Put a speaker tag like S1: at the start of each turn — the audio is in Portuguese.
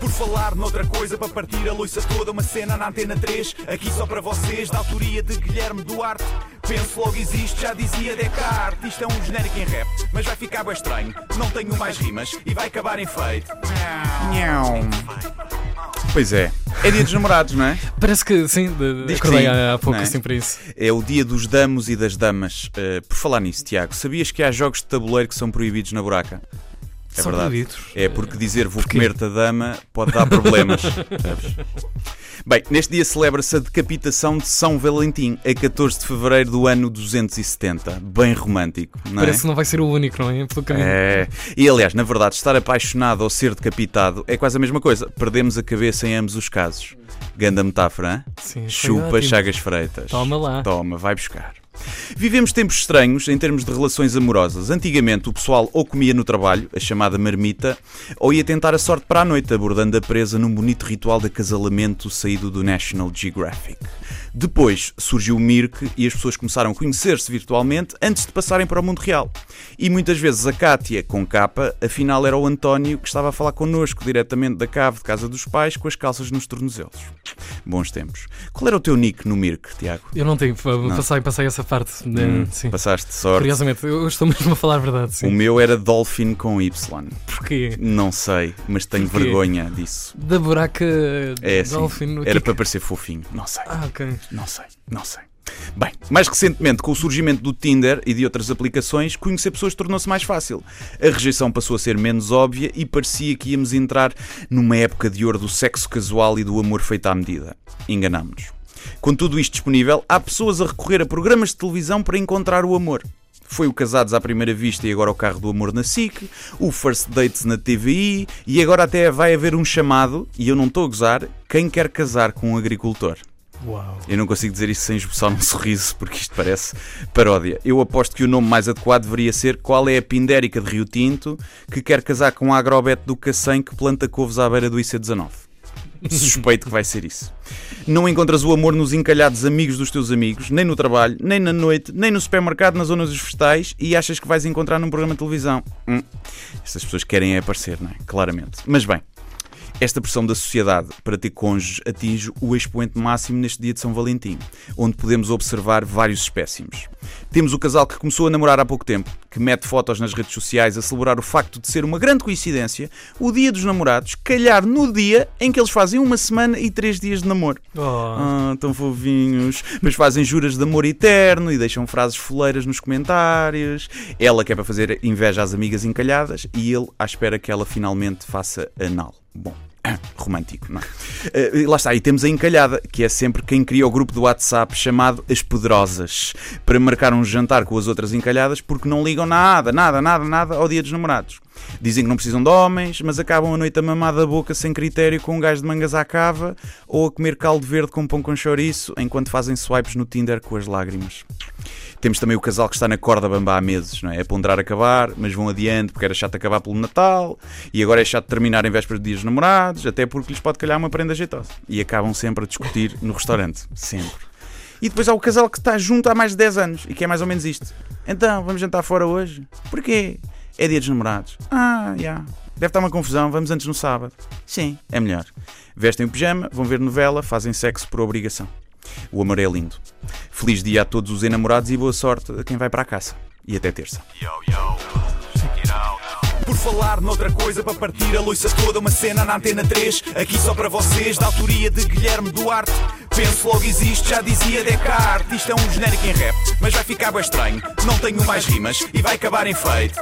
S1: Por falar noutra coisa, para partir a loiça toda, uma cena na antena 3, aqui só para vocês, da autoria de Guilherme Duarte. Penso logo existe, já dizia Descartes. Isto é um genérico em rap, mas vai ficar bem estranho. Não tenho mais rimas e vai acabar em feito.
S2: Pois é. É dia dos namorados, não é?
S3: Parece que sim, de,
S2: Diz que sim,
S3: há há pouco
S2: é?
S3: assim para isso.
S2: É o dia dos damos e das damas. Uh, por falar nisso, Tiago, sabias que há jogos de tabuleiro que são proibidos na buraca? É
S3: São
S2: verdade.
S3: proibidos.
S2: É porque dizer vou comer-te a dama pode dar problemas. Bem, neste dia celebra-se a decapitação de São Valentim, a 14 de fevereiro do ano 270. Bem romântico, não é?
S3: Parece que não vai ser o único, não é? Pelo caminho.
S2: É. E aliás, na verdade, estar apaixonado ou ser decapitado é quase a mesma coisa. Perdemos a cabeça em ambos os casos. Ganda metáfora, hein?
S3: Sim,
S2: Chupa
S3: ótimo.
S2: Chagas Freitas.
S3: Toma lá.
S2: Toma, vai buscar. Vivemos tempos estranhos em termos de relações amorosas. Antigamente o pessoal ou comia no trabalho, a chamada marmita, ou ia tentar a sorte para a noite, abordando a presa num bonito ritual de acasalamento saído do National Geographic. Depois surgiu o Mirk e as pessoas começaram a conhecer-se virtualmente antes de passarem para o mundo real. E muitas vezes a Cátia, com capa, afinal era o António que estava a falar connosco diretamente da cave de casa dos pais com as calças nos tornozelos. Bons tempos. Qual era o teu nick no Mirk, Tiago?
S3: Eu não tenho, passei, passei essa parte. né?
S2: Hum,
S3: sim.
S2: Passaste sorte.
S3: Curiosamente, eu estou mesmo a falar a verdade,
S2: O
S3: sim.
S2: meu era Dolphin com Y.
S3: Porquê?
S2: Não sei, mas tenho
S3: Porquê?
S2: vergonha disso.
S3: Da buraca
S2: É.
S3: Dolphin. o que
S2: Era
S3: é que-
S2: para parecer fofinho. Não sei,
S3: Ah, ok.
S2: Não sei, não sei. Bem, mais recentemente, com o surgimento do Tinder e de outras aplicações, conhecer pessoas tornou-se mais fácil. A rejeição passou a ser menos óbvia e parecia que íamos entrar numa época de ouro do sexo casual e do amor feito à medida. Enganámos-nos. Com tudo isto disponível, há pessoas a recorrer a programas de televisão para encontrar o amor. Foi o Casados à Primeira Vista e agora o Carro do Amor na SIC, o First Dates na TVI e agora até vai haver um chamado, e eu não estou a gozar, quem quer casar com um agricultor.
S3: Uau.
S2: Eu não consigo dizer isso sem esboçar um sorriso, porque isto parece paródia. Eu aposto que o nome mais adequado deveria ser Qual é a Pindérica de Rio Tinto que quer casar com um agrobete do Cacém que planta couves à beira do IC19. Suspeito que vai ser isso. Não encontras o amor nos encalhados amigos dos teus amigos, nem no trabalho, nem na noite, nem no supermercado, nas zonas dos festais e achas que vais encontrar num programa de televisão. Hum. Estas pessoas querem é aparecer, não é? Claramente. Mas bem, esta pressão da sociedade para ter cônjuges atinge o expoente máximo neste dia de São Valentim, onde podemos observar vários espécimes. Temos o casal que começou a namorar há pouco tempo, que mete fotos nas redes sociais a celebrar o facto de ser uma grande coincidência o dia dos namorados calhar no dia em que eles fazem uma semana e três dias de namoro.
S3: Oh.
S2: Ah, tão fofinhos. Mas fazem juras de amor eterno e deixam frases foleiras nos comentários. Ela quer para fazer inveja às amigas encalhadas e ele à espera que ela finalmente faça anal. Bom. Romântico, não é? Eh, lá está, e temos a encalhada, que é sempre quem cria o grupo do WhatsApp chamado As Poderosas, para marcar um jantar com as outras encalhadas porque não ligam nada, nada, nada, nada ao dia dos namorados. Dizem que não precisam de homens, mas acabam a noite a mamar da boca sem critério com um gajo de mangas à cava ou a comer caldo verde com pão com chouriço enquanto fazem swipes no Tinder com as lágrimas. Temos também o casal que está na corda bamba há meses, não é? É ponderar acabar, mas vão adiante porque era chato acabar pelo Natal e agora é chato terminar em vésperas de dias namorados, até porque lhes pode calhar uma prenda jeitosa. E acabam sempre a discutir no restaurante. Sempre. E depois há o casal que está junto há mais de 10 anos e que é mais ou menos isto. Então, vamos jantar fora hoje? Porquê? É dia dos namorados. Ah, já. Deve estar uma confusão, vamos antes no sábado. Sim, é melhor. Vestem o pijama, vão ver novela, fazem sexo por obrigação. O amor é lindo. Feliz dia a todos os enamorados e boa sorte a quem vai para a caça. E até terça.
S1: Por falar noutra coisa, para partir a loiça toda, uma cena na antena 3, aqui só para vocês, da autoria de Guilherme Duarte. Penso logo existe, já dizia Descartes. Isto é um genérico em rap, mas vai ficar bem estranho. Não tenho mais rimas e vai acabar em feito.